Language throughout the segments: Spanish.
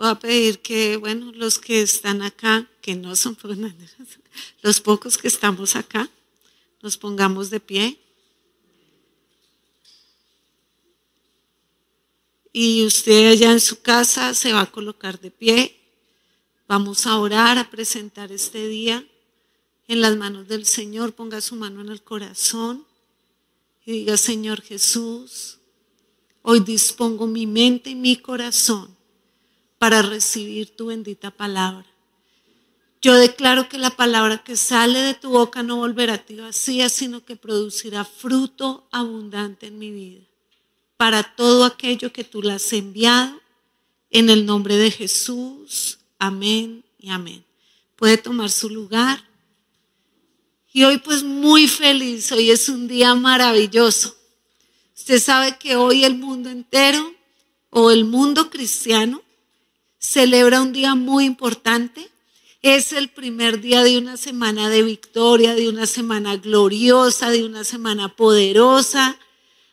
voy a pedir que, bueno, los que están acá, que no son los pocos que estamos acá, nos pongamos de pie. Y usted allá en su casa se va a colocar de pie. Vamos a orar, a presentar este día en las manos del Señor. Ponga su mano en el corazón y diga, Señor Jesús, hoy dispongo mi mente y mi corazón para recibir tu bendita palabra. Yo declaro que la palabra que sale de tu boca no volverá a ti vacía, sino que producirá fruto abundante en mi vida. Para todo aquello que tú le has enviado, en el nombre de Jesús. Amén y amén. Puede tomar su lugar. Y hoy pues muy feliz, hoy es un día maravilloso. Usted sabe que hoy el mundo entero o el mundo cristiano celebra un día muy importante. Es el primer día de una semana de victoria, de una semana gloriosa, de una semana poderosa.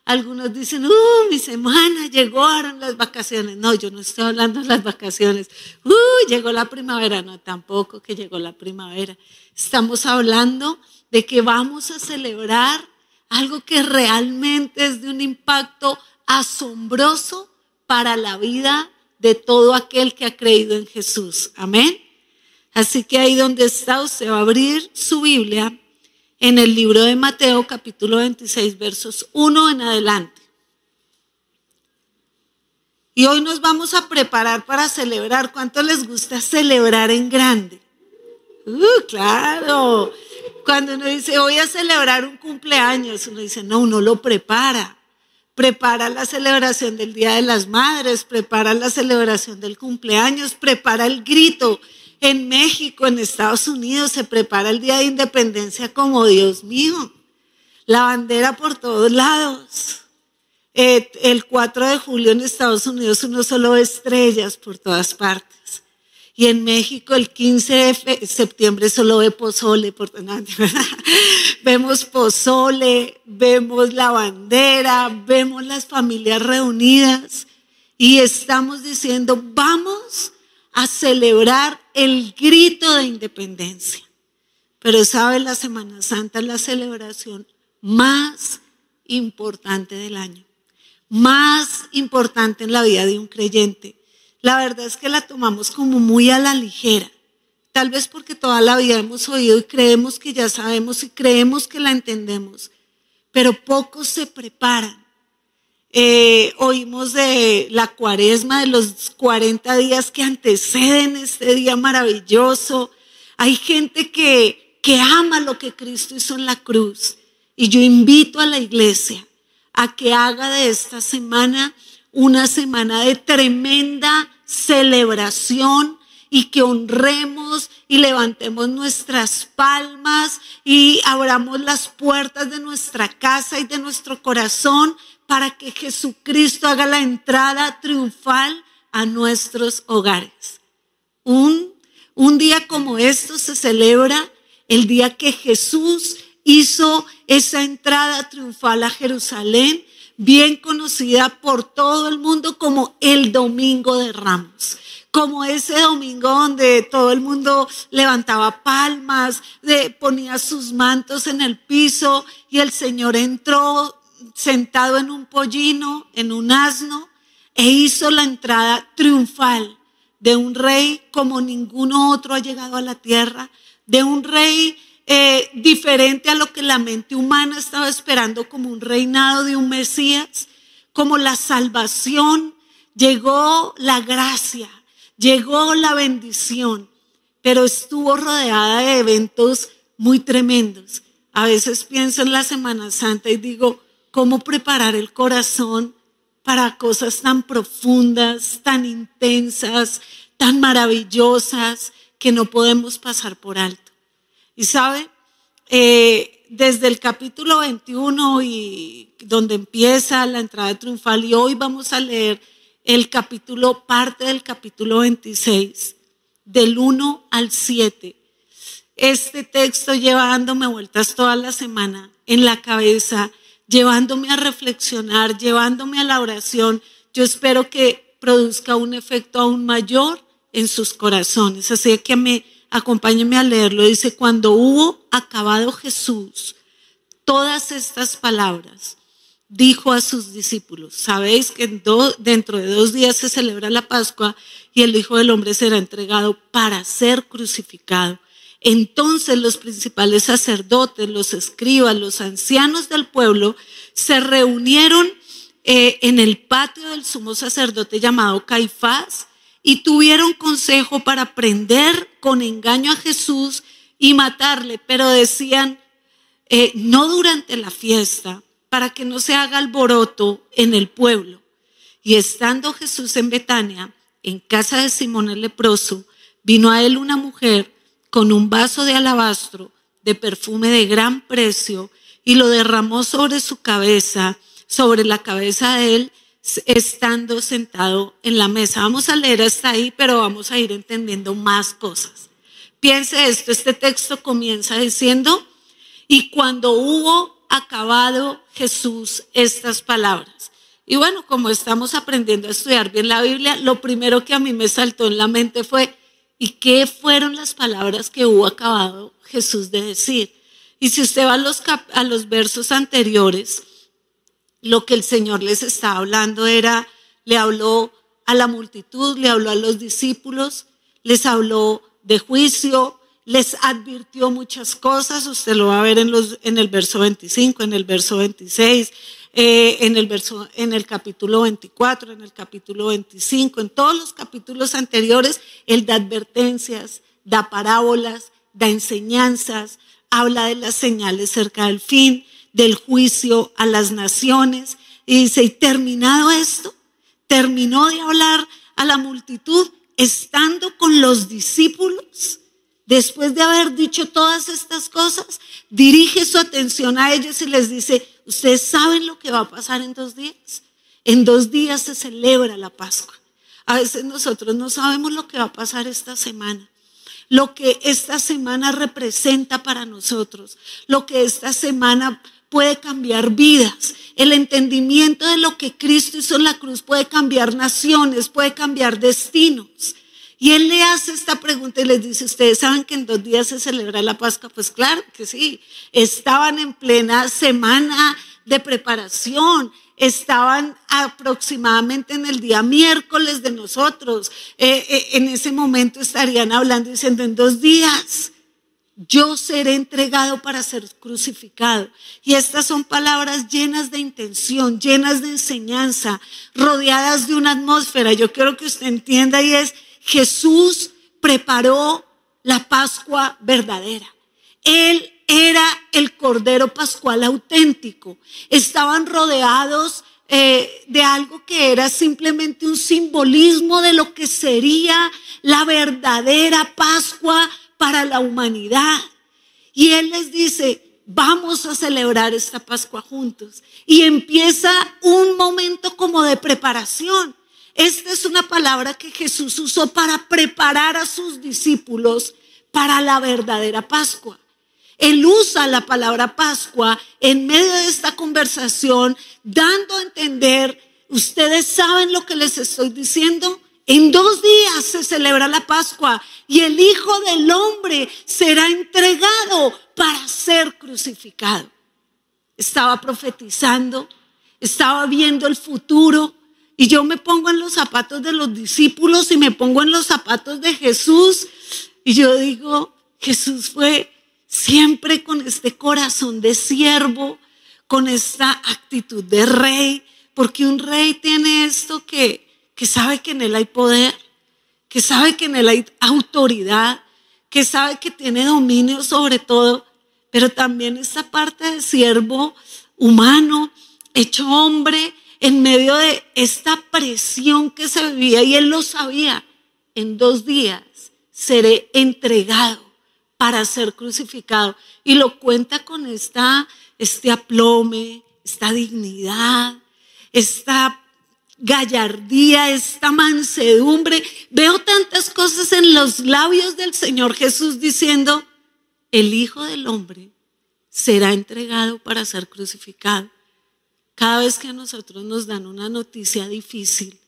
Algunos dicen, uh, mi semana, llegaron las vacaciones. No, yo no estoy hablando de las vacaciones. Uh, llegó la primavera. No, tampoco que llegó la primavera. Estamos hablando de que vamos a celebrar algo que realmente es de un impacto asombroso para la vida de todo aquel que ha creído en Jesús. Amén. Así que ahí donde está, usted va a abrir su Biblia en el libro de Mateo capítulo 26 versos 1 en adelante. Y hoy nos vamos a preparar para celebrar. ¿Cuánto les gusta celebrar en grande? Uh, claro. Cuando uno dice, voy a celebrar un cumpleaños, uno dice, no, uno lo prepara prepara la celebración del Día de las Madres, prepara la celebración del cumpleaños, prepara el grito. En México, en Estados Unidos, se prepara el Día de Independencia como Dios mío. La bandera por todos lados. Eh, el 4 de julio en Estados Unidos uno solo ve estrellas por todas partes. Y en México el 15 de septiembre solo ve pozole. Por... vemos pozole, vemos la bandera, vemos las familias reunidas y estamos diciendo, vamos a celebrar el grito de independencia. Pero sabe, la Semana Santa es la celebración más importante del año, más importante en la vida de un creyente la verdad es que la tomamos como muy a la ligera. Tal vez porque toda la vida hemos oído y creemos que ya sabemos y creemos que la entendemos, pero pocos se preparan. Eh, oímos de la cuaresma, de los 40 días que anteceden este día maravilloso. Hay gente que, que ama lo que Cristo hizo en la cruz. Y yo invito a la iglesia a que haga de esta semana una semana de tremenda celebración y que honremos y levantemos nuestras palmas y abramos las puertas de nuestra casa y de nuestro corazón para que Jesucristo haga la entrada triunfal a nuestros hogares. Un, un día como esto se celebra el día que Jesús hizo esa entrada triunfal a Jerusalén bien conocida por todo el mundo como el Domingo de Ramos como ese domingo donde todo el mundo levantaba palmas, ponía sus mantos en el piso y el Señor entró sentado en un pollino, en un asno, e hizo la entrada triunfal de un rey como ninguno otro ha llegado a la tierra, de un rey eh, diferente a lo que la mente humana estaba esperando como un reinado de un Mesías, como la salvación, llegó la gracia, llegó la bendición, pero estuvo rodeada de eventos muy tremendos. A veces pienso en la Semana Santa y digo, ¿cómo preparar el corazón para cosas tan profundas, tan intensas, tan maravillosas que no podemos pasar por alto? Y sabe, eh, desde el capítulo 21 y donde empieza la entrada triunfal, y hoy vamos a leer el capítulo, parte del capítulo 26, del 1 al 7. Este texto llevándome vueltas toda la semana en la cabeza, llevándome a reflexionar, llevándome a la oración. Yo espero que produzca un efecto aún mayor en sus corazones. Así que me acompáñenme a leerlo. Dice, cuando hubo acabado Jesús todas estas palabras, dijo a sus discípulos, sabéis que dentro de dos días se celebra la Pascua y el Hijo del Hombre será entregado para ser crucificado. Entonces los principales sacerdotes, los escribas, los ancianos del pueblo se reunieron eh, en el patio del sumo sacerdote llamado Caifás y tuvieron consejo para prender con engaño a Jesús y matarle, pero decían, eh, no durante la fiesta, para que no se haga alboroto en el pueblo. Y estando Jesús en Betania, en casa de Simón el leproso, vino a él una mujer con un vaso de alabastro de perfume de gran precio y lo derramó sobre su cabeza, sobre la cabeza de él, estando sentado en la mesa. Vamos a leer hasta ahí, pero vamos a ir entendiendo más cosas. Piense esto, este texto comienza diciendo, y cuando hubo acabado Jesús estas palabras. Y bueno, como estamos aprendiendo a estudiar bien la Biblia, lo primero que a mí me saltó en la mente fue, ¿y qué fueron las palabras que hubo acabado Jesús de decir? Y si usted va a los, a versos anteriores, lo que el Señor les estaba hablando era, le habló a la multitud, le habló a los discípulos, les habló de juicio, les advirtió muchas cosas, usted lo va a ver en, los, en el verso 25, en el verso 26, eh, en, el verso, en el capítulo 24, en el capítulo 25, en todos los capítulos anteriores, él da advertencias, da parábolas, da enseñanzas, habla de las señales cerca del fin, del juicio a las naciones. Y dice, y terminado esto, terminó de hablar a la multitud estando con los discípulos. Después de haber dicho todas estas cosas, dirige su atención a ellos y les dice, ustedes saben lo que va a pasar en dos días. En dos días se celebra la Pascua. A veces nosotros no sabemos lo que va a pasar esta semana lo que esta semana representa para nosotros, lo que esta semana puede cambiar vidas. El entendimiento de lo que Cristo hizo en la cruz puede cambiar naciones, puede cambiar destinos. Y él le hace esta pregunta y les dice, ¿ustedes saben que en dos días se celebra la Pascua? Pues claro que sí. Estaban en plena semana de preparación. Estaban aproximadamente en el día miércoles de nosotros. Eh, eh, en ese momento estarían hablando diciendo, en dos días yo seré entregado para ser crucificado. Y estas son palabras llenas de intención, llenas de enseñanza, rodeadas de una atmósfera. Yo quiero que usted entienda y es, Jesús preparó la Pascua verdadera. Él era el Cordero Pascual auténtico. Estaban rodeados eh, de algo que era simplemente un simbolismo de lo que sería la verdadera Pascua para la humanidad. Y Él les dice, vamos a celebrar esta Pascua juntos. Y empieza un momento como de preparación. Esta es una palabra que Jesús usó para preparar a sus discípulos para la verdadera Pascua. Él usa la palabra Pascua en medio de esta conversación, dando a entender, ustedes saben lo que les estoy diciendo, en dos días se celebra la Pascua y el Hijo del Hombre será entregado para ser crucificado. Estaba profetizando, estaba viendo el futuro y yo me pongo en los zapatos de los discípulos y me pongo en los zapatos de Jesús y yo digo, Jesús fue siempre con este corazón de siervo, con esta actitud de rey, porque un rey tiene esto que que sabe que en Él hay poder, que sabe que en Él hay autoridad, que sabe que tiene dominio sobre todo, pero también esta parte de siervo humano, hecho hombre, en medio de esta presión que se vivía y Él lo sabía, en dos días seré entregado para ser crucificado. Y lo cuenta con esta, este aplome, esta dignidad, esta gallardía, esta mansedumbre. Veo tantas cosas en los labios del Señor Jesús diciendo, el Hijo del Hombre será entregado para ser crucificado. Cada vez que a nosotros nos dan una noticia difícil,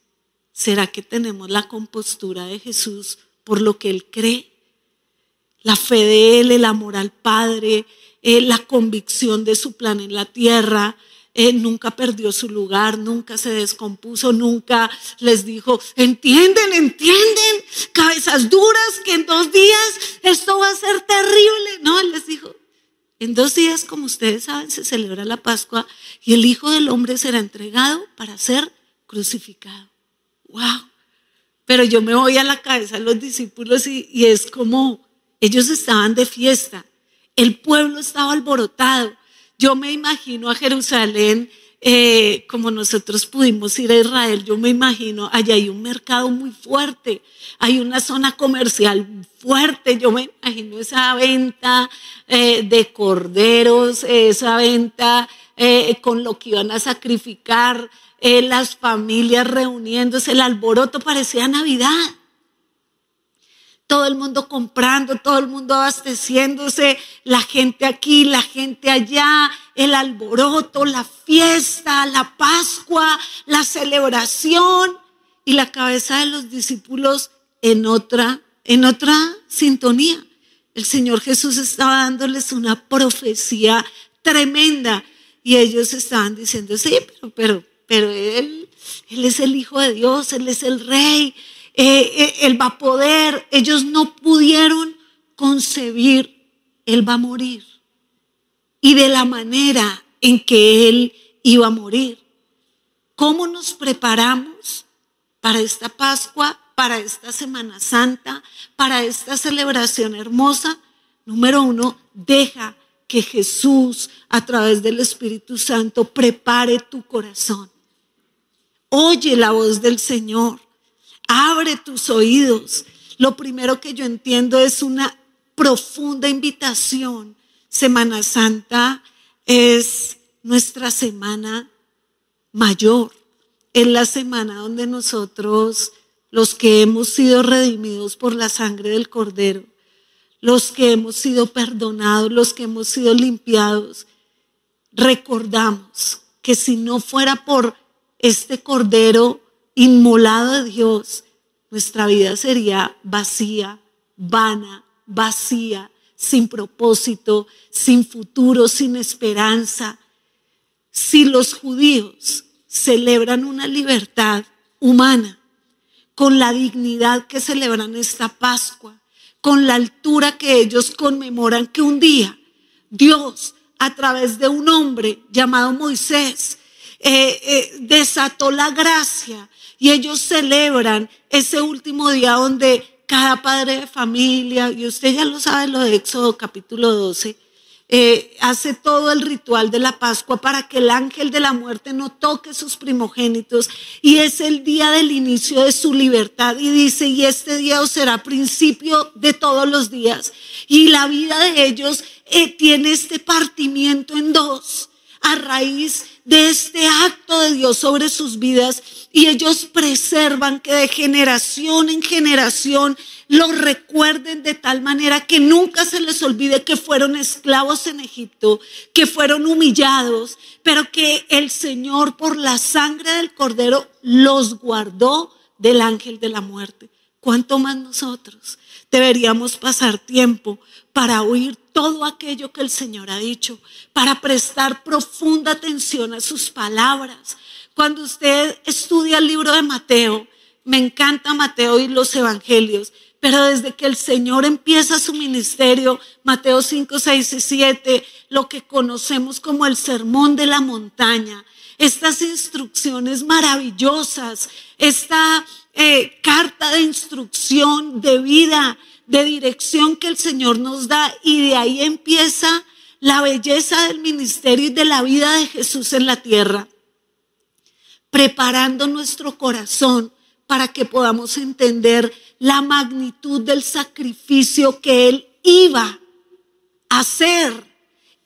¿Será que tenemos la compostura de Jesús por lo que Él cree? La fe de Él, el amor al Padre, eh, la convicción de su plan en la tierra, él nunca perdió su lugar, nunca se descompuso, nunca les dijo, entienden, entienden, cabezas duras, que en dos días esto va a ser terrible. No, él les dijo, en dos días, como ustedes saben, se celebra la Pascua y el Hijo del Hombre será entregado para ser crucificado. ¡Wow! Pero yo me voy a la cabeza de los discípulos y es como ellos estaban de fiesta, el pueblo estaba alborotado, yo me imagino a Jerusalén eh, como nosotros pudimos ir a Israel, yo me imagino, allá hay un mercado muy fuerte, hay una zona comercial fuerte, yo me imagino esa venta eh, de corderos, esa venta eh, con lo que iban a sacrificar, las familias reuniéndose, el alboroto parecía Navidad todo el mundo comprando, todo el mundo abasteciéndose, la gente aquí, la gente allá, el alboroto, la fiesta, la Pascua, la celebración y la cabeza de los discípulos en otra, en otra sintonía. El Señor Jesús estaba dándoles una profecía tremenda y ellos estaban diciendo, sí, pero, pero, pero Él, Él es el Hijo de Dios, Él es el Rey, eh, eh, Él va a poder. Ellos no pudieron concebir, Él va a morir. Y de la manera en que Él iba a morir. ¿Cómo nos preparamos para esta Pascua, para esta Semana Santa, para esta celebración hermosa? Número uno, deja que Jesús a través del Espíritu Santo prepare tu corazón. Oye la voz del Señor. Abre tus oídos. Lo primero que yo entiendo es una profunda invitación. Semana Santa es nuestra semana mayor. Es la semana donde nosotros, los que hemos sido redimidos por la sangre del Cordero, los que hemos sido perdonados, los que hemos sido limpiados, recordamos que si no fuera por este Cordero, inmolado de Dios, nuestra vida sería vacía, vana, vacía, sin propósito, sin futuro, sin esperanza. Si los judíos celebran una libertad humana, con la dignidad que celebran esta Pascua, con la altura que ellos conmemoran que un día Dios, a través de un hombre llamado Moisés, eh, eh, desató la gracia y ellos celebran ese último día donde cada padre de familia, y usted ya lo sabe, lo de Éxodo capítulo 12, eh, hace todo el ritual de la Pascua para que el ángel de la muerte no toque sus primogénitos. Y es el día del inicio de su libertad. Y dice, y este día será principio de todos los días. Y la vida de ellos eh, tiene este partimiento en dos a raíz de este acto de Dios sobre sus vidas y ellos preservan que de generación en generación lo recuerden de tal manera que nunca se les olvide que fueron esclavos en Egipto, que fueron humillados, pero que el Señor por la sangre del cordero los guardó del ángel de la muerte. ¿Cuánto más nosotros deberíamos pasar tiempo para oír todo aquello que el Señor ha dicho, para prestar profunda atención a sus palabras. Cuando usted estudia el libro de Mateo, me encanta Mateo y los evangelios, pero desde que el Señor empieza su ministerio, Mateo 5, 6 y 7, lo que conocemos como el sermón de la montaña, estas instrucciones maravillosas, esta eh, carta de instrucción de vida, de dirección que el Señor nos da y de ahí empieza la belleza del ministerio y de la vida de Jesús en la tierra, preparando nuestro corazón para que podamos entender la magnitud del sacrificio que Él iba a hacer,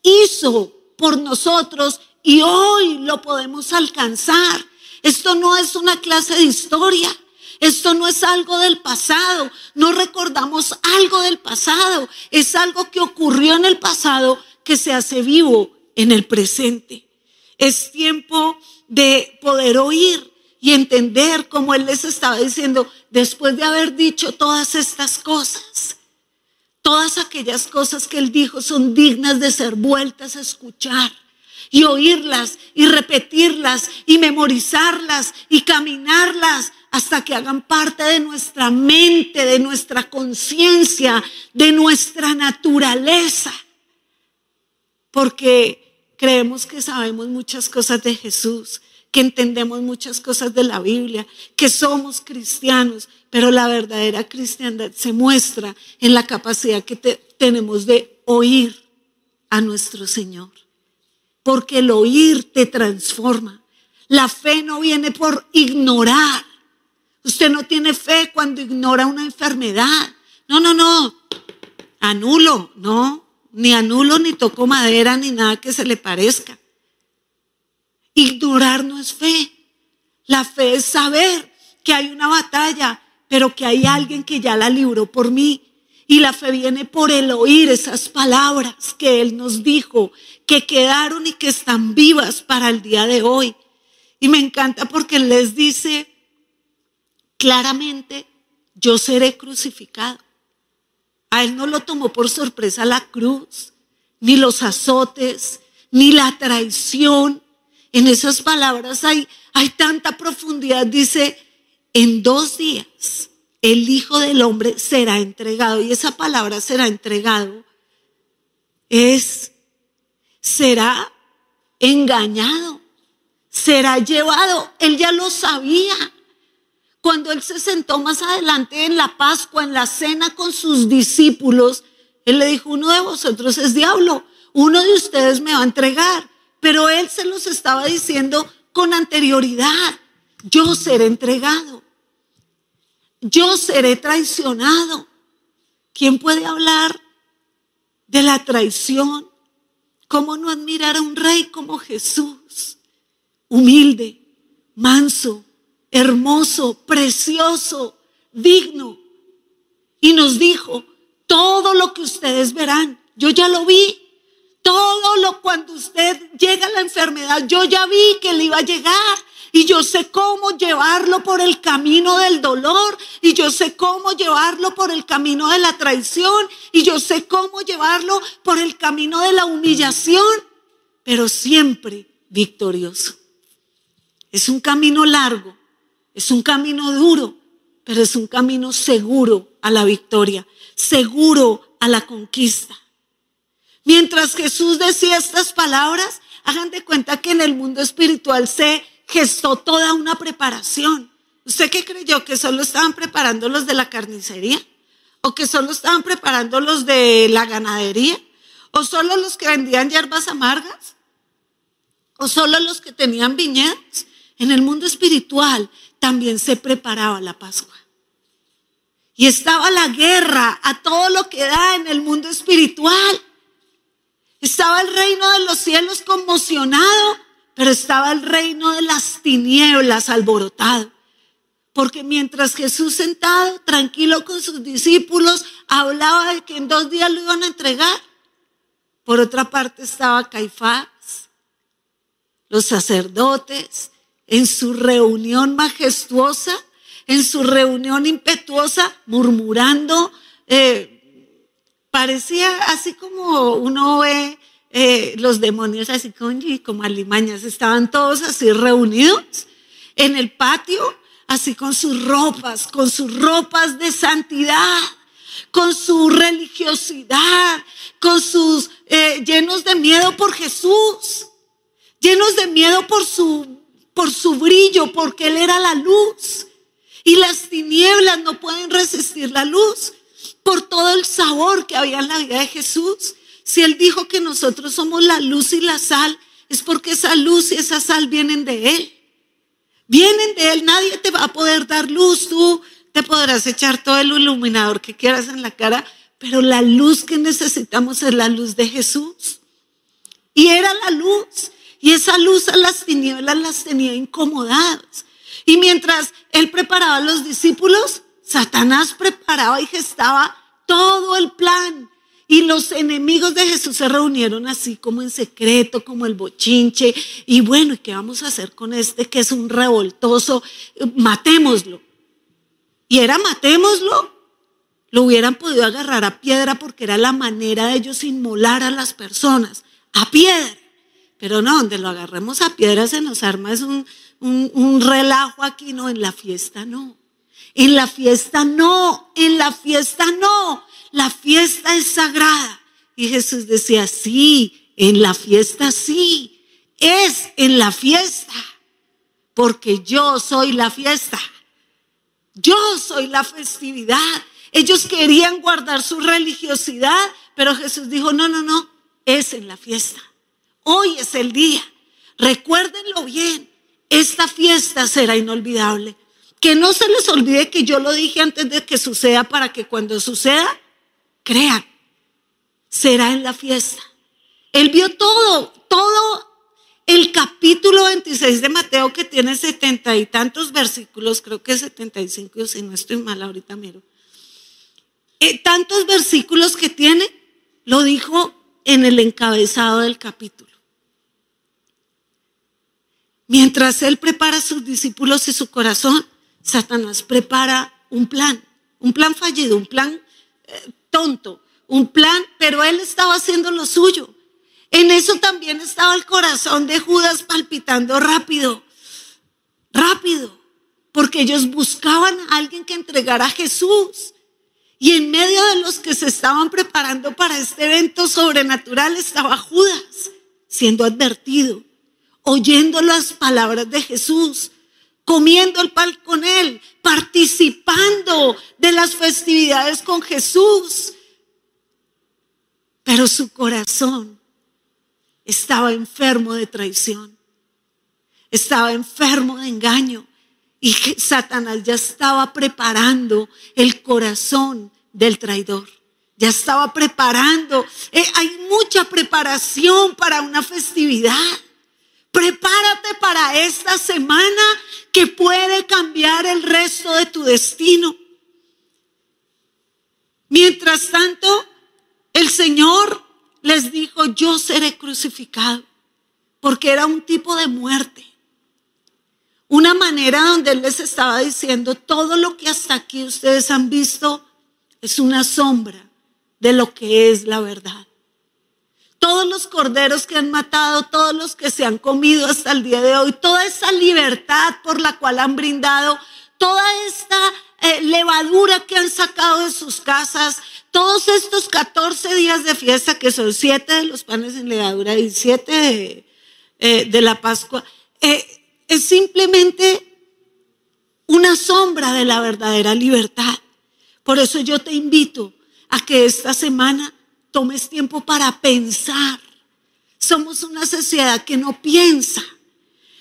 hizo por nosotros y hoy lo podemos alcanzar. Esto no es una clase de historia. Esto no es algo del pasado, no recordamos algo del pasado, es algo que ocurrió en el pasado que se hace vivo en el presente. Es tiempo de poder oír y entender cómo Él les estaba diciendo, después de haber dicho todas estas cosas, todas aquellas cosas que Él dijo son dignas de ser vueltas a escuchar y oírlas y repetirlas y memorizarlas y caminarlas hasta que hagan parte de nuestra mente, de nuestra conciencia, de nuestra naturaleza. Porque creemos que sabemos muchas cosas de Jesús, que entendemos muchas cosas de la Biblia, que somos cristianos, pero la verdadera cristiandad se muestra en la capacidad que tenemos de oír a nuestro Señor. Porque el oír te transforma. La fe no viene por ignorar. Usted no tiene fe cuando ignora una enfermedad. No, no, no. Anulo, no. Ni anulo, ni toco madera, ni nada que se le parezca. Ignorar no es fe. La fe es saber que hay una batalla, pero que hay alguien que ya la libró por mí. Y la fe viene por el oír esas palabras que Él nos dijo, que quedaron y que están vivas para el día de hoy. Y me encanta porque les dice claramente, yo seré crucificado. A Él no lo tomó por sorpresa la cruz, ni los azotes, ni la traición, en esas palabras hay, hay tanta profundidad. Dice, en dos días el Hijo del Hombre será entregado. Y esa palabra será entregado es, será engañado, será llevado. Él ya lo sabía. Cuando él se sentó más adelante en la Pascua, en la cena con sus discípulos, él le dijo, uno de vosotros es diablo, uno de ustedes me va a entregar. Pero él se los estaba diciendo con anterioridad. Yo seré entregado. Yo seré traicionado. ¿Quién puede hablar de la traición? ¿Cómo no admirar a un rey como Jesús? Humilde, manso, hermoso, precioso, digno. Y nos dijo, todo lo que ustedes verán, yo ya lo vi. Todo lo cuando usted llega a la enfermedad, yo ya vi que le iba a llegar y yo sé cómo llevarlo por el camino del dolor y yo sé cómo llevarlo por el camino de la traición y yo sé cómo llevarlo por el camino de la humillación, pero siempre victorioso. Es un camino largo, es un camino duro, pero es un camino seguro a la victoria, seguro a la conquista. Mientras Jesús decía estas palabras, hagan de cuenta que en el mundo espiritual se gestó toda una preparación. ¿Usted qué creyó? ¿Que solo estaban preparando los de la carnicería? ¿O que solo estaban preparando los de la ganadería? ¿O solo los que vendían hierbas amargas? ¿O solo los que tenían viñedos? En el mundo espiritual también se preparaba la Pascua. Y estaba la guerra a todo lo que da en el mundo espiritual. Estaba el reino de los cielos conmocionado, pero estaba el reino de las tinieblas alborotado. Porque mientras Jesús sentado, tranquilo con sus discípulos, hablaba de que en dos días lo iban a entregar. Por otra parte estaba Caifás, los sacerdotes, en su reunión majestuosa, en su reunión impetuosa, murmurando, eh, parecía así como uno ve eh, los demonios así como, como alimañas, estaban todos así reunidos en el patio, así con sus ropas, con sus ropas de santidad, con su religiosidad, con sus eh, llenos de miedo por Jesús, llenos de miedo por su, por su brillo, porque Él era la luz. Y las tinieblas no pueden resistir la luz por todo el sabor que había en la vida de Jesús. Si Él dijo que nosotros somos la luz y la sal, es porque esa luz y esa sal vienen de Él. Vienen de Él, nadie te va a poder dar luz, tú te podrás echar todo el iluminador que quieras en la cara, pero la luz que necesitamos es la luz de Jesús. Y era la luz, y esa luz a las tinieblas las tenía incomodadas. Y mientras Él preparaba a los discípulos, Satanás preparaba y gestaba todo el plan. Y los enemigos de Jesús se reunieron así como en secreto, como el bochinche. Y bueno, ¿y qué vamos a hacer con este que es un revoltoso? Matémoslo. Y era matémoslo. Lo hubieran podido agarrar a piedra porque era la manera de ellos inmolar a las personas. A piedra. Pero no, donde lo agarremos a piedra se nos arma es un, un relajo aquí, no, en la fiesta no. En la fiesta no, en la fiesta no. La fiesta es sagrada. Y Jesús decía, sí, en la fiesta sí. Es en la fiesta. Porque yo soy la fiesta. Yo soy la festividad. Ellos querían guardar su religiosidad, pero Jesús dijo, no, no, no, es en la fiesta. Hoy es el día. Recuérdenlo bien. Esta fiesta será inolvidable. Que no se les olvide que yo lo dije antes de que suceda para que cuando suceda, crean. Será en la fiesta. Él vio todo, todo el capítulo 26 de Mateo que tiene setenta y tantos versículos, creo que 75, si no estoy mal ahorita miro. Eh, tantos versículos que tiene, lo dijo en el encabezado del capítulo. Mientras él prepara a sus discípulos y su corazón, Satanás prepara un plan, un plan fallido, un plan eh, tonto, un plan, pero él estaba haciendo lo suyo. En eso también estaba el corazón de Judas palpitando rápido, rápido, porque ellos buscaban a alguien que entregara a Jesús. Y en medio de los que se estaban preparando para este evento sobrenatural estaba Judas siendo advertido, oyendo las palabras de Jesús, comiendo el pan con Él, participando de las festividades con Jesús. Pero su corazón estaba enfermo de traición, estaba enfermo de engaño. Y Satanás ya estaba preparando el corazón del traidor. Ya estaba preparando. Eh, hay mucha preparación para una festividad. Prepárate para esta semana que puede cambiar el resto de tu destino. Mientras tanto, el Señor les dijo, yo seré crucificado, porque era un tipo de muerte. Una manera donde Él les estaba diciendo, todo lo que hasta aquí ustedes han visto es una sombra de lo que es la verdad todos los corderos que han matado, todos los que se han comido hasta el día de hoy, toda esa libertad por la cual han brindado, toda esta eh, levadura que han sacado de sus casas, todos estos 14 días de fiesta, que son 7 de los panes en levadura y 7 de, eh, de, la Pascua, eh, es simplemente una sombra de la verdadera libertad. Por eso yo te invito a que esta semana tomes tiempo para pensar. Somos una sociedad que no piensa.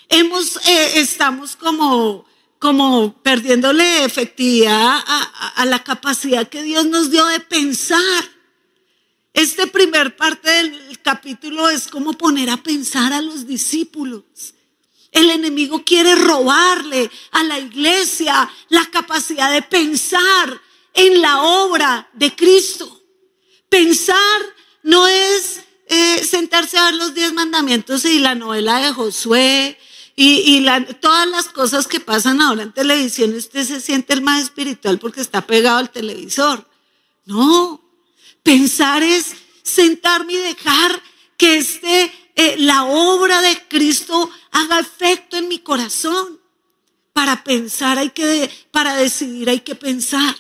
Hemos, eh, estamos como, como perdiéndole efectividad a, la capacidad que Dios nos dio de pensar. Este primer parte del capítulo es como poner a pensar a los discípulos. El enemigo quiere robarle a la iglesia la capacidad de pensar en la obra de Cristo. Pensar no es eh, sentarse a ver los diez mandamientos y la novela de Josué y, todas las cosas que pasan ahora en televisión. Usted se siente el más espiritual porque está pegado al televisor. No, pensar es sentarme y dejar que este, eh, la obra de Cristo haga efecto en mi corazón. Para pensar hay que, para decidir hay que pensar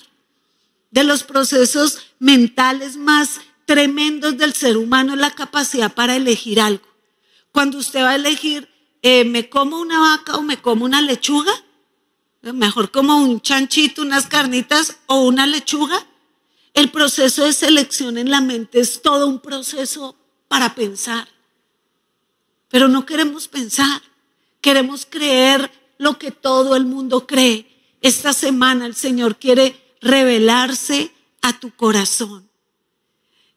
de los procesos mentales más tremendos del ser humano es la capacidad para elegir algo. Cuando usted va a elegir, eh, ¿me como una vaca o me como una lechuga? Mejor como un chanchito, unas carnitas o una lechuga. El proceso de selección en la mente es todo un proceso para pensar. Pero no queremos pensar, queremos creer lo que todo el mundo cree. Esta semana el Señor quiere revelarse a tu corazón.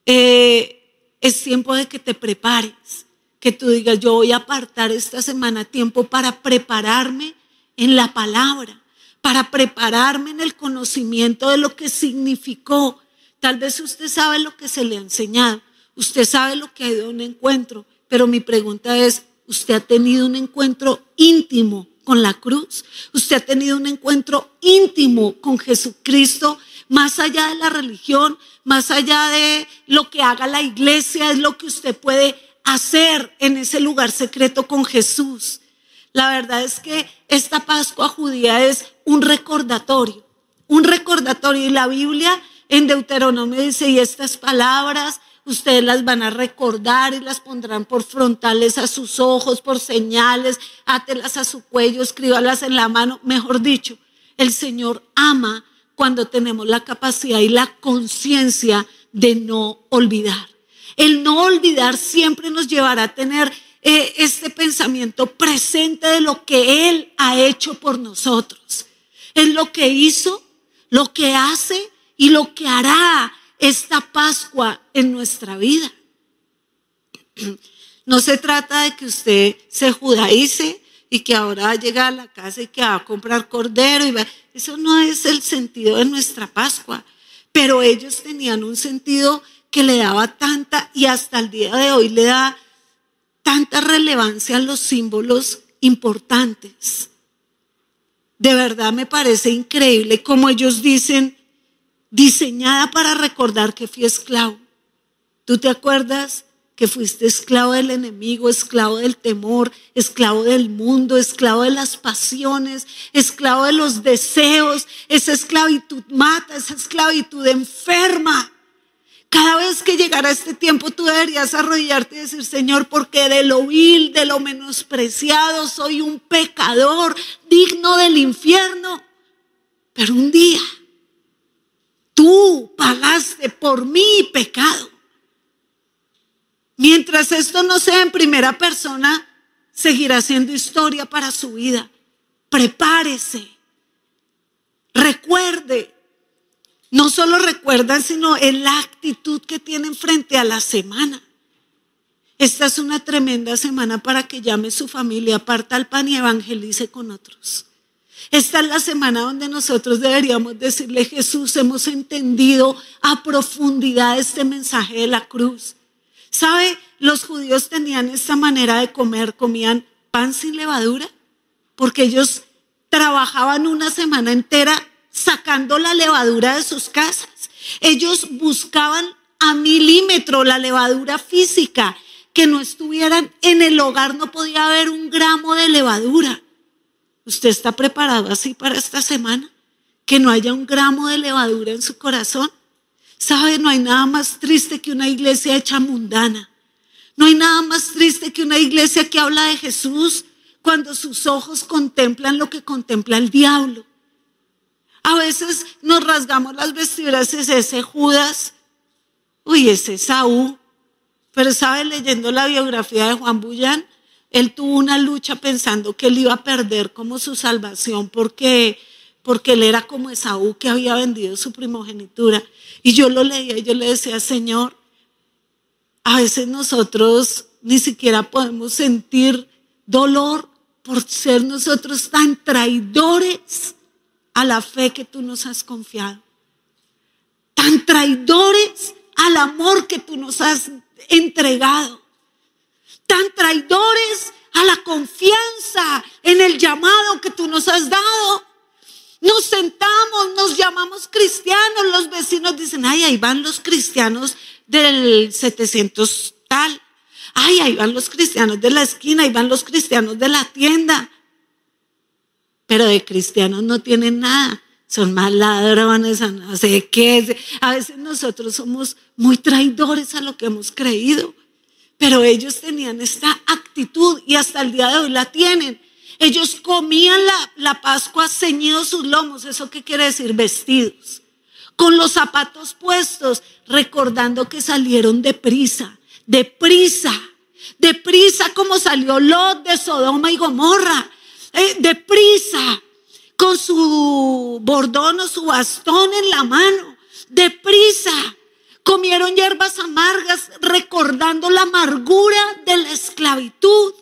Eh, es tiempo de que te prepares, que tú digas, yo voy a apartar esta semana tiempo para prepararme en la palabra, para prepararme en el conocimiento de lo que significó Tal vez usted sabe lo que se le ha enseñado, usted sabe lo que ha ido a un encuentro, pero mi pregunta es, ¿usted ha tenido un encuentro íntimo con la cruz? ¿Usted ha tenido un encuentro íntimo con Jesucristo? Más allá de la religión, más allá de lo que haga la iglesia, es lo que usted puede hacer en ese lugar secreto con Jesús. La verdad es que esta Pascua judía es un recordatorio, un recordatorio. Y la Biblia en Deuteronomio dice, y estas palabras ustedes las van a recordar y las pondrán por frontales a sus ojos, por señales, átelas a su cuello, escríbalas en la mano. Mejor dicho, el Señor ama cuando tenemos la capacidad y la conciencia de no olvidar. El no olvidar siempre nos llevará a tener eh, este pensamiento presente de lo que Él ha hecho por nosotros. Es lo que hizo, lo que hace y lo que hará esta Pascua en nuestra vida. No se trata de que usted se judaice y que ahora llega a la casa y que va a comprar cordero. Y va. Eso no es el sentido de nuestra Pascua. Pero ellos tenían un sentido que le daba tanta y hasta el día de hoy le da tanta relevancia a los símbolos importantes. De verdad me parece increíble como ellos dicen, diseñada para recordar que fui esclavo. ¿Tú te acuerdas que fuiste esclavo del enemigo, esclavo del temor, esclavo del mundo, esclavo de las pasiones, esclavo de los deseos? Esa esclavitud mata, esa esclavitud enferma. Cada vez que llegara este tiempo tú deberías arrodillarte y decir, Señor, porque de lo vil, de lo menospreciado, soy un pecador digno del infierno. Pero un día por mi pecado. Mientras esto no sea en primera persona, seguirá siendo historia para su vida. Prepárese. Recuerde. No solo recuerdan, sino en la actitud que tienen frente a la semana. Esta es una tremenda semana para que llame su familia, parta al pan y evangelice con otros. Esta es la semana donde nosotros deberíamos decirle, Jesús, hemos entendido a profundidad este mensaje de la cruz. ¿Sabe? Los judíos tenían esta manera de comer, comían pan sin levadura, porque ellos trabajaban una semana entera sacando la levadura de sus casas. Ellos buscaban a milímetro la levadura física, que no estuvieran en el hogar, no podía haber un gramo de levadura. ¿Usted está preparado así para esta semana? Que no haya un gramo de levadura en su corazón. ¿Sabe? No hay nada más triste que una iglesia hecha mundana. No hay nada más triste que una iglesia que habla de Jesús cuando sus ojos contemplan lo que contempla el diablo. A veces nos rasgamos las vestiduras, es ese Judas, uy, ese Saúl. Pero sabe, leyendo la biografía de Juan Bullán, él tuvo una lucha pensando que él iba a perder como su salvación porque, porque él era como Esaú que había vendido su primogenitura. Y yo lo leía y yo le decía, Señor, a veces nosotros ni siquiera podemos sentir dolor por ser nosotros tan traidores a la fe que tú nos has confiado. Tan traidores al amor que tú nos has entregado tan traidores a la confianza en el llamado que tú nos has dado. Nos sentamos, nos llamamos cristianos, los vecinos dicen, ay, ahí van los cristianos del 700 tal. Ay, ahí van los cristianos de la esquina, ahí van los cristianos de la tienda. Pero de cristianos no tienen nada. Son más ladrones, no sé qué. A veces nosotros somos muy traidores a lo que hemos creído. Pero ellos tenían esta actitud y hasta el día de hoy la tienen. Ellos comían la, Pascua ceñidos sus lomos, ¿eso qué quiere decir? Vestidos. Con los zapatos puestos, recordando que salieron de prisa, de prisa, de prisa como salió Lot de Sodoma y Gomorra, eh, de prisa, con su bordón o su bastón en la mano, de prisa Comieron hierbas amargas recordando la amargura de la esclavitud.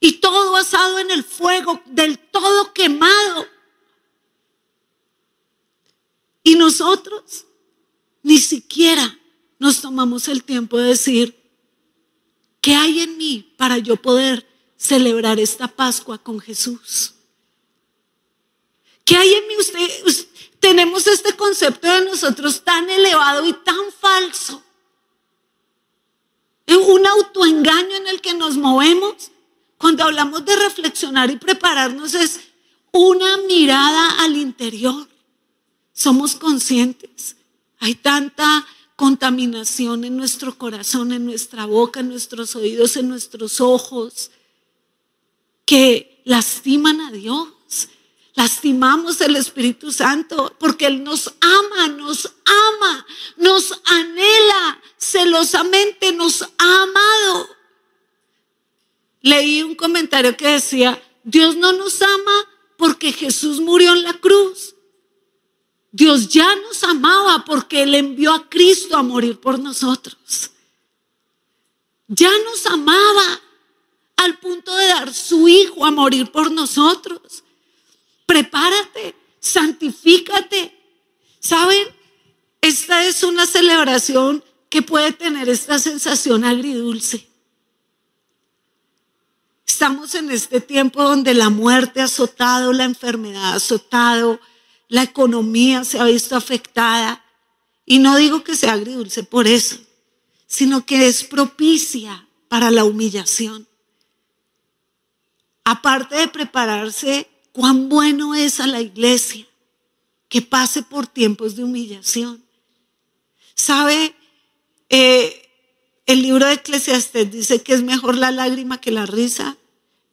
Y todo asado en el fuego, del todo quemado. Y nosotros, ni siquiera nos tomamos el tiempo de decir, ¿qué hay en mí para yo poder celebrar esta Pascua con Jesús? ¿Qué hay en mí? Usted, tenemos este concepto de nosotros tan elevado y tan falso. Un autoengaño en el que nos movemos. Cuando hablamos de reflexionar y prepararnos es una mirada al interior. Somos conscientes. Hay tanta contaminación en nuestro corazón, en nuestra boca, en nuestros oídos, en nuestros ojos, que lastiman a Dios. Lastimamos el Espíritu Santo porque Él nos ama, nos ama, nos anhela, celosamente nos ha amado. Leí un comentario que decía, Dios no nos ama porque Jesús murió en la cruz. Dios ya nos amaba porque Él envió a Cristo a morir por nosotros. Ya nos amaba al punto de dar su Hijo a morir por nosotros. Prepárate, santifícate. ¿Saben? Esta es una celebración que puede tener esta sensación agridulce. Estamos en este tiempo donde la muerte ha azotado, la enfermedad ha azotado, la economía se ha visto afectada. Y no digo que sea agridulce por eso, sino que es propicia para la humillación. Aparte de prepararse, cuán bueno es a la iglesia que pase por tiempos de humillación. ¿Sabe? Eh, el libro de Eclesiastes dice que es mejor la lágrima que la risa,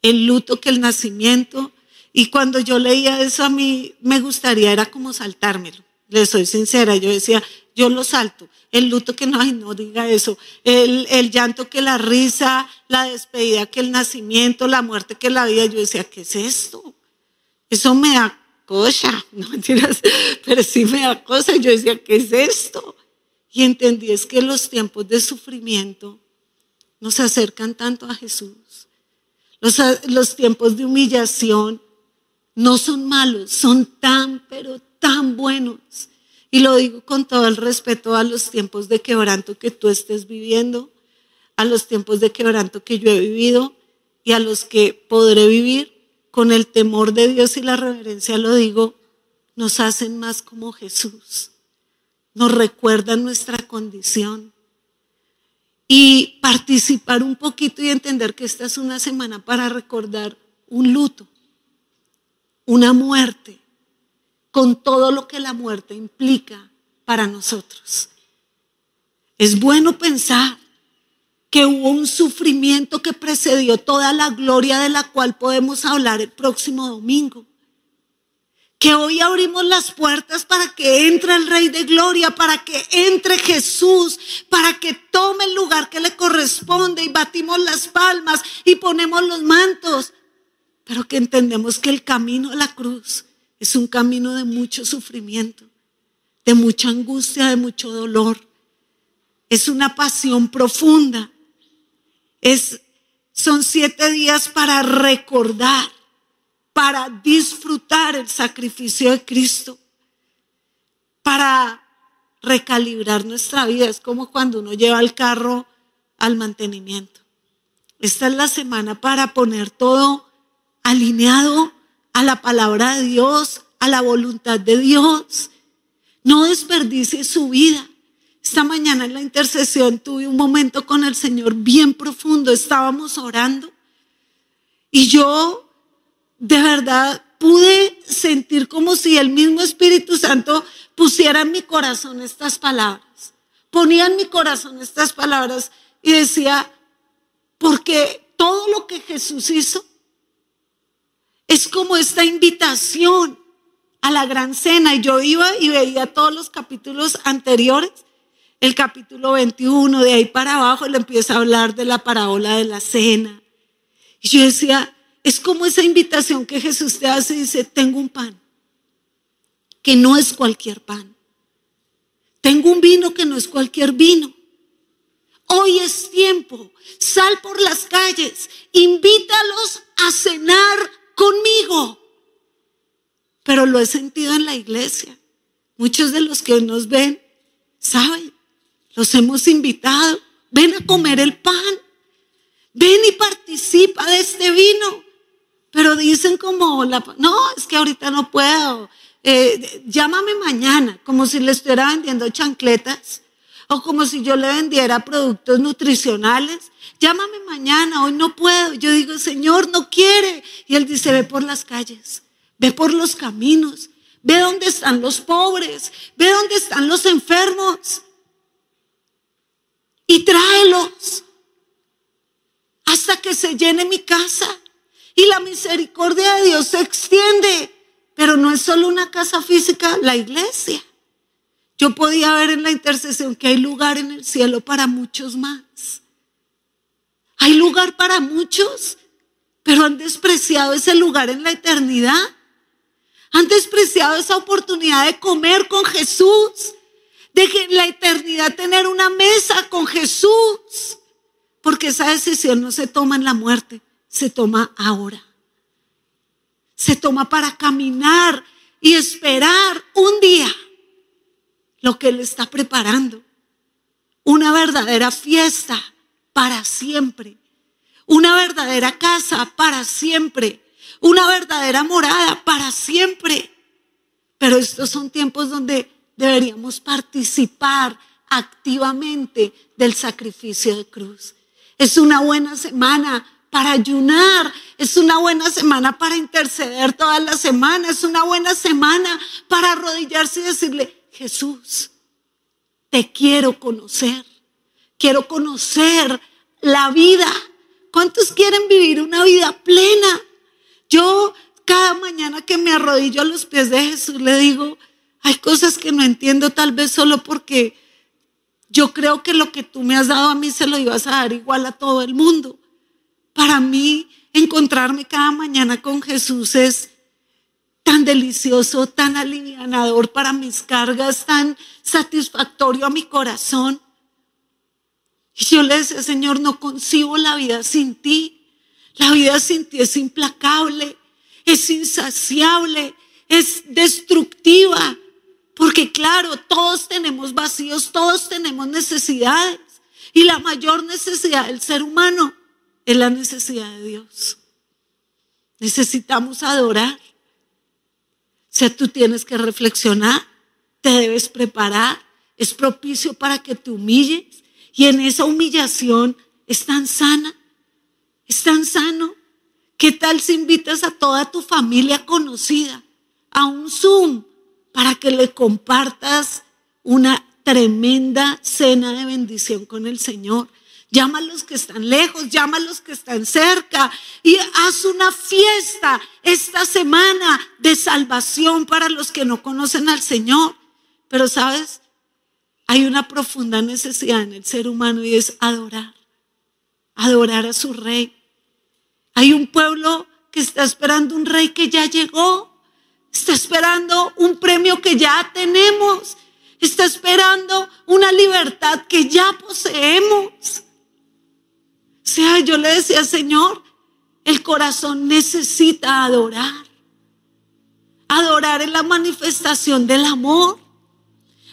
el luto que el nacimiento, y cuando yo leía eso a mí me gustaría, era como saltármelo. Le soy sincera, yo decía, yo lo salto. El luto que no, no diga eso. El, el llanto que la risa, la despedida que el nacimiento, la muerte que la vida. Yo decía, ¿qué es esto? Eso me da cosa, no mentiras, pero sí me da cosa. Yo decía, ¿qué es esto? Y entendí es que los tiempos de sufrimiento nos acercan tanto a Jesús. Los, los tiempos de humillación no son malos, son tan, pero tan buenos. Y lo digo con todo el respeto a los tiempos de quebranto que tú estés viviendo, a los tiempos de quebranto que yo he vivido y a los que podré vivir con el temor de Dios y la reverencia, lo digo, nos hacen más como Jesús, nos recuerdan nuestra condición. Y participar un poquito y entender que esta es una semana para recordar un luto, una muerte, con todo lo que la muerte implica para nosotros. Es bueno pensar que hubo un sufrimiento que precedió toda la gloria de la cual podemos hablar el próximo domingo. Que hoy abrimos las puertas para que entre el Rey de Gloria, para que entre Jesús, para que tome el lugar que le corresponde y batimos las palmas y ponemos los mantos pero que entendemos que el camino a la cruz es un camino de mucho sufrimiento, de mucha angustia, de mucho dolor. Es una pasión profunda. Es, son siete días para recordar, para disfrutar el sacrificio de Cristo, para recalibrar nuestra vida. Es como cuando uno lleva el carro al mantenimiento. Esta es la semana para poner todo alineado a la palabra de Dios, a la voluntad de Dios. No desperdicie su vida. Esta mañana en la intercesión tuve un momento con el Señor bien profundo. Estábamos orando y yo de verdad pude sentir como si el mismo Espíritu Santo pusiera en mi corazón estas palabras. Ponía en mi corazón estas palabras y decía, porque todo lo que Jesús hizo es como esta invitación a la gran cena. Y yo iba y veía todos los capítulos anteriores, el capítulo 21, de ahí para abajo, le empieza a hablar de la parábola de la cena. Y yo decía, es como esa invitación que Jesús te hace dice, tengo un pan, que no es cualquier pan. Tengo un vino que no es cualquier vino. Hoy es tiempo. Sal por las calles, invítalos a cenar conmigo. Pero lo he sentido en la iglesia. Muchos de los que hoy nos ven ¿saben? Los hemos invitado. Ven a comer el pan. Ven y participa de este vino. Pero dicen como, la, no, es que ahorita no puedo. Eh, llámame mañana, como si le estuviera vendiendo chancletas o como si yo le vendiera productos nutricionales. Llámame mañana, hoy no puedo. Yo digo, Señor, no quiere. Y Él dice, ve por las calles, ve por los caminos, ve dónde están los pobres, ve dónde están los enfermos. Y tráelos hasta que se llene mi casa. Y la misericordia de Dios se extiende. Pero no es solo una casa física, la iglesia. Yo podía ver en la intercesión que hay lugar en el cielo para muchos más. Hay lugar para muchos, pero han despreciado ese lugar en la eternidad. Han despreciado esa oportunidad de comer con Jesús, de que en la eternidad tener una mesa con Jesús. Porque esa decisión no se toma en la muerte, se toma ahora. Se toma para caminar y esperar un día lo que Él está preparando. Una verdadera fiesta para siempre. Una verdadera casa para siempre. Una verdadera morada para siempre. Pero estos son tiempos donde deberíamos participar activamente del sacrificio de cruz. Es una buena semana para ayunar, es una buena semana para interceder toda la semana, es una buena semana para arrodillarse y decirle, Jesús, te quiero conocer. Quiero conocer la vida. ¿Cuántos quieren vivir una vida plena? Yo cada mañana que me arrodillo a los pies de Jesús le digo, hay cosas que no entiendo tal vez solo porque yo creo que lo que tú me has dado a mí se lo ibas a dar igual a todo el mundo. Para mí, encontrarme cada mañana con Jesús es tan delicioso, tan alivianador para mis cargas, tan satisfactorio a mi corazón. Y yo le decía, Señor, no concibo la vida sin ti. La vida sin ti es implacable, es insaciable, es destructiva. Porque claro, todos tenemos vacíos, todos tenemos necesidades. Y la mayor necesidad del ser humano es la necesidad de Dios. Necesitamos adorar. O sea, tú tienes que reflexionar, te debes preparar, es propicio para que te humilles y en esa humillación es tan sana, es tan sano. ¿Qué tal si invitas a toda tu familia conocida a un Zoom para que le compartas una tremenda cena de bendición con el Señor? llama a los que están lejos, llama a los que están cerca y haz una fiesta esta semana de salvación para los que no conocen al Señor. Pero sabes, hay una profunda necesidad en el ser humano y es adorar, adorar a su rey. Hay un pueblo que está esperando un rey que ya llegó, está esperando un premio que ya tenemos, está esperando una libertad que ya poseemos. O sea, yo le decía, Señor, el corazón necesita adorar. Adorar es la manifestación del amor.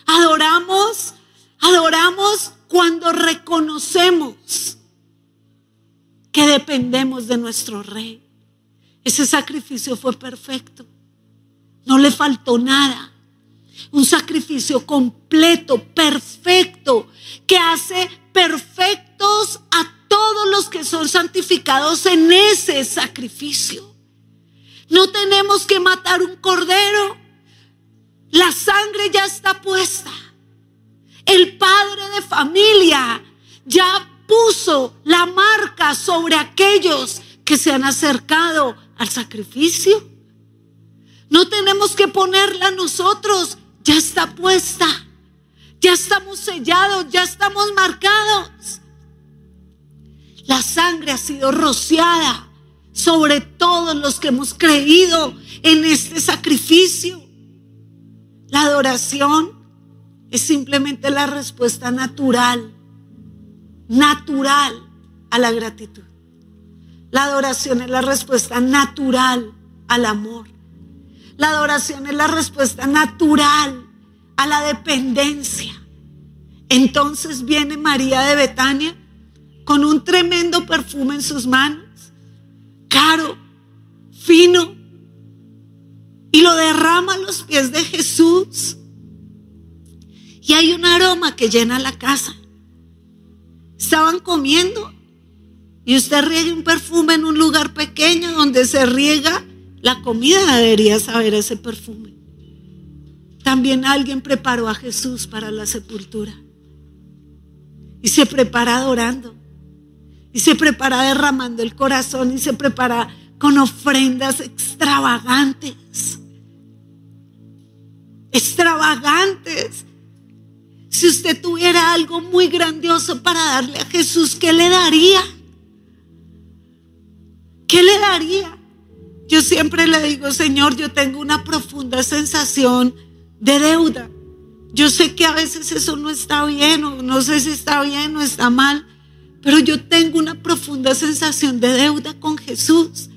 Adoramos, adoramos cuando reconocemos que dependemos de nuestro rey. Ese sacrificio fue perfecto. No le faltó nada. Un sacrificio completo, perfecto, que hace perfectos a todos los que son santificados en ese sacrificio. No tenemos que matar un cordero. La sangre ya está puesta. El padre de familia ya puso la marca sobre aquellos que se han acercado al sacrificio. No tenemos que ponerla nosotros, ya está puesta. Ya estamos sellados, ya estamos marcados. La sangre ha sido rociada sobre todos los que hemos creído en este sacrificio. La adoración es simplemente la respuesta natural, natural a la gratitud. La adoración es la respuesta natural al amor. La adoración es la respuesta natural a la dependencia. Entonces viene María de Betania con un tremendo perfume en sus manos, caro, fino, y lo derrama a los pies de Jesús. Y hay un aroma que llena la casa. Estaban comiendo y usted riega un perfume en un lugar pequeño donde se riega la comida, debería saber ese perfume. También alguien preparó a Jesús para la sepultura. Y se prepara adorando. Y se prepara derramando el corazón y se prepara con ofrendas extravagantes. Extravagantes. Si usted tuviera algo muy grandioso para darle a Jesús, ¿qué le daría? ¿Qué le daría? Yo siempre le digo, Señor, yo tengo una profunda sensación de deuda. Yo sé que a veces eso no está bien, o no sé si está bien o está mal, pero yo tengo una profunda sensación de deuda con Jesús.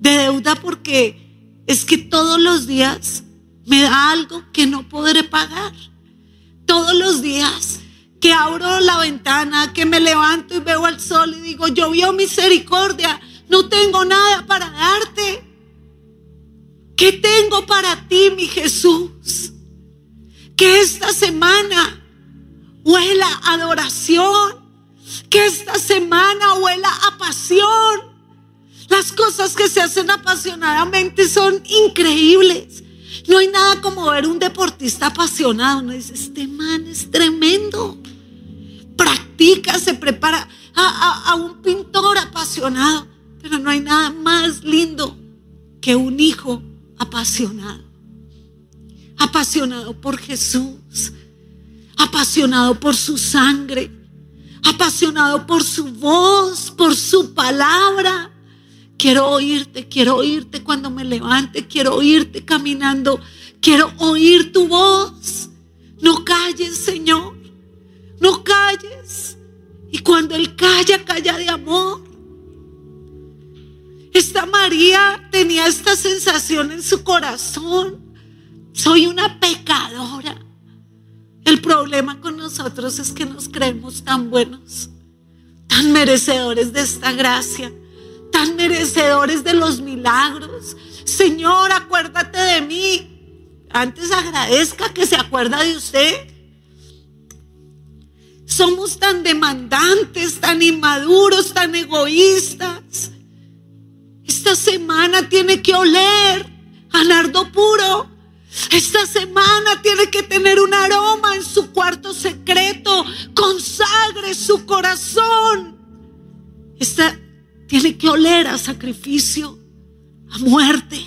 De deuda porque es que todos los días me da algo que no podré pagar. Todos los días que abro la ventana, que me levanto y veo al sol y digo, llovió misericordia, no tengo nada para darte. ¿Qué tengo para ti, mi Jesús? Que esta semana huela adoración, que esta semana huela a pasión. Las cosas que se hacen apasionadamente son increíbles. No hay nada como ver un deportista apasionado. No dice, este man es tremendo. Practica, se prepara a un pintor apasionado. Pero no hay nada más lindo que un hijo apasionado. Apasionado por Jesús. Apasionado por su sangre. Apasionado por su voz, por su palabra. Quiero oírte, quiero oírte cuando me levante, quiero oírte caminando, quiero oír tu voz. No calles, Señor, no calles. Y cuando Él calla, calla de amor. Esta María tenía esta sensación en su corazón. Soy una pecadora. El problema con nosotros es que nos creemos tan buenos, tan merecedores de esta gracia, tan merecedores de los milagros. Señor, acuérdate de mí. Antes agradezca que se acuerda de usted. Somos tan demandantes, tan inmaduros, tan egoístas. Esta semana tiene que oler a nardo puro. Esta semana tiene que tener un aroma en su cuarto secreto. Consagre su corazón. Esta tiene que oler a sacrificio, a muerte.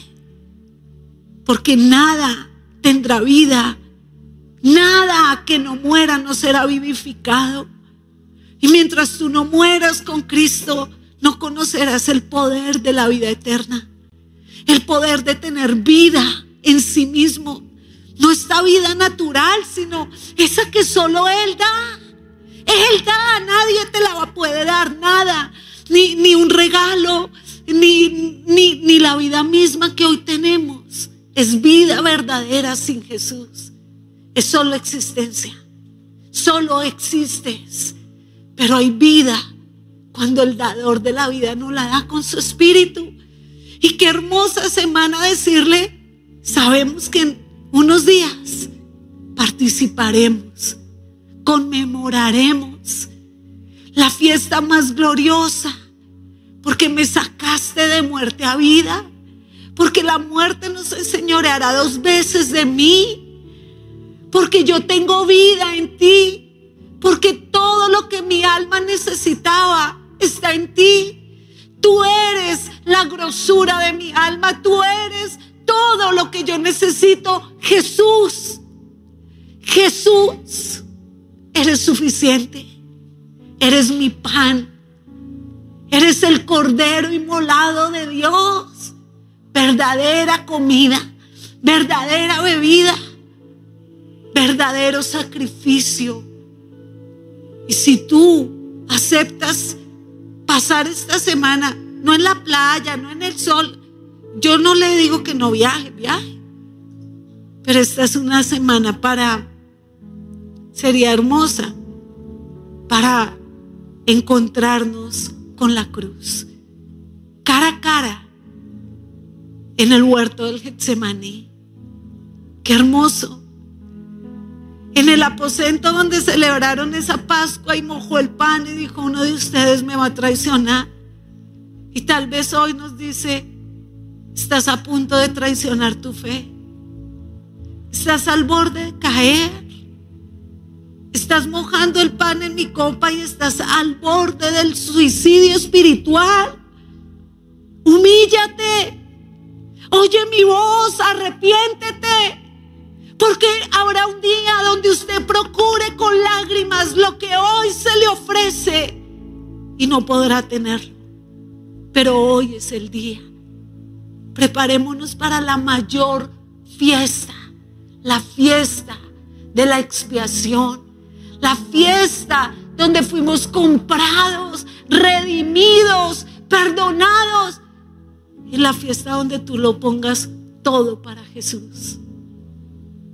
Porque nada tendrá vida. Nada que no muera no será vivificado. Y mientras tú no mueras con Cristo, no conocerás el poder de la vida eterna. El poder de tener vida en sí mismo. No esta vida natural, sino esa que solo Él da. Él da, nadie te la puede dar, nada. Ni, ni un regalo, ni, ni, ni la vida misma que hoy tenemos. Es vida verdadera sin Jesús. Es solo existencia. Solo existes. Pero hay vida cuando el dador de la vida no la da con su espíritu. Y qué hermosa semana decirle, sabemos que en unos días participaremos, conmemoraremos la fiesta más gloriosa, porque me sacaste de muerte a vida, porque la muerte nos enseñoreará dos veces de mí, porque yo tengo vida en ti, porque todo lo que mi alma necesitaba está en ti. Tú eres la grosura de mi alma. Tú eres todo lo que yo necesito. Jesús. Jesús. Eres suficiente. Eres mi pan. Eres el cordero inmolado de Dios. Verdadera comida. Verdadera bebida. Verdadero sacrificio. Y si tú aceptas pasar esta semana, no en la playa, no en el sol. Yo no le digo que no viaje, viaje. Pero esta es una semana para sería hermosa para encontrarnos con la cruz, cara a cara, en el huerto del Getsemaní. Qué hermoso. En el aposento donde celebraron esa Pascua y mojó el pan y dijo, uno de ustedes me va a traicionar. Y tal vez hoy nos dice, estás a punto de traicionar tu fe. Estás al borde de caer. Estás mojando el pan en mi copa y estás al borde del suicidio espiritual. Humíllate. Oye mi voz, arrepiéntete. Porque habrá un día donde usted procure con lágrimas lo que hoy se le ofrece y no podrá tenerlo. Pero hoy es el día. Preparémonos para la mayor fiesta, la fiesta de la expiación, la fiesta donde fuimos comprados, redimidos, perdonados. Y la fiesta donde tú lo pongas todo para Jesús.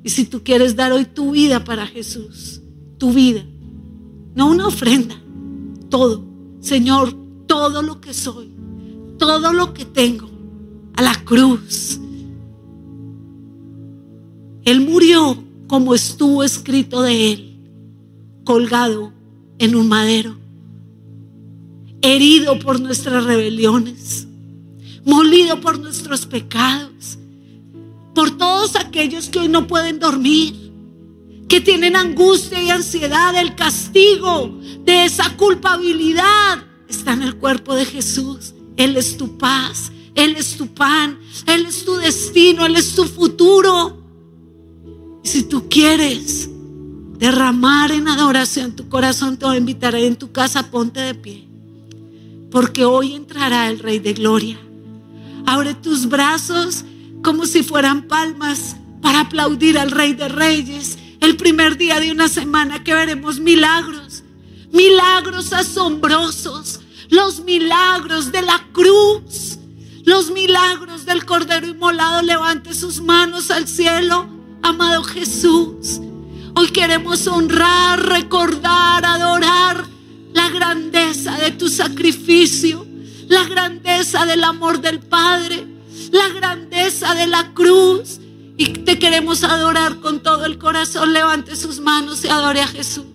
Y si tú quieres dar hoy tu vida para Jesús, tu vida, no una ofrenda, todo. Señor, todo lo que soy, todo lo que tengo, a la cruz. Él murió como estuvo escrito de él, colgado en un madero, herido por nuestras rebeliones, molido por nuestros pecados por todos aquellos que hoy no pueden dormir, que tienen angustia y ansiedad, el castigo de esa culpabilidad está en el cuerpo de Jesús. Él es tu paz, Él es tu pan, Él es tu destino, Él es tu futuro. Y si tú quieres derramar en adoración tu corazón, te voy a invitar en tu casa, ponte de pie. Porque hoy entrará el Rey de Gloria. Abre tus brazos como si fueran palmas para aplaudir al Rey de Reyes. El primer día de una semana que veremos milagros, milagros asombrosos, los milagros de la cruz, los milagros del Cordero Inmolado. Levante sus manos al cielo, amado Jesús. Hoy queremos honrar, recordar, adorar la grandeza de tu sacrificio, la grandeza del amor del Padre la grandeza de la cruz. Y te queremos adorar con todo el corazón. Levante sus manos y adore a Jesús.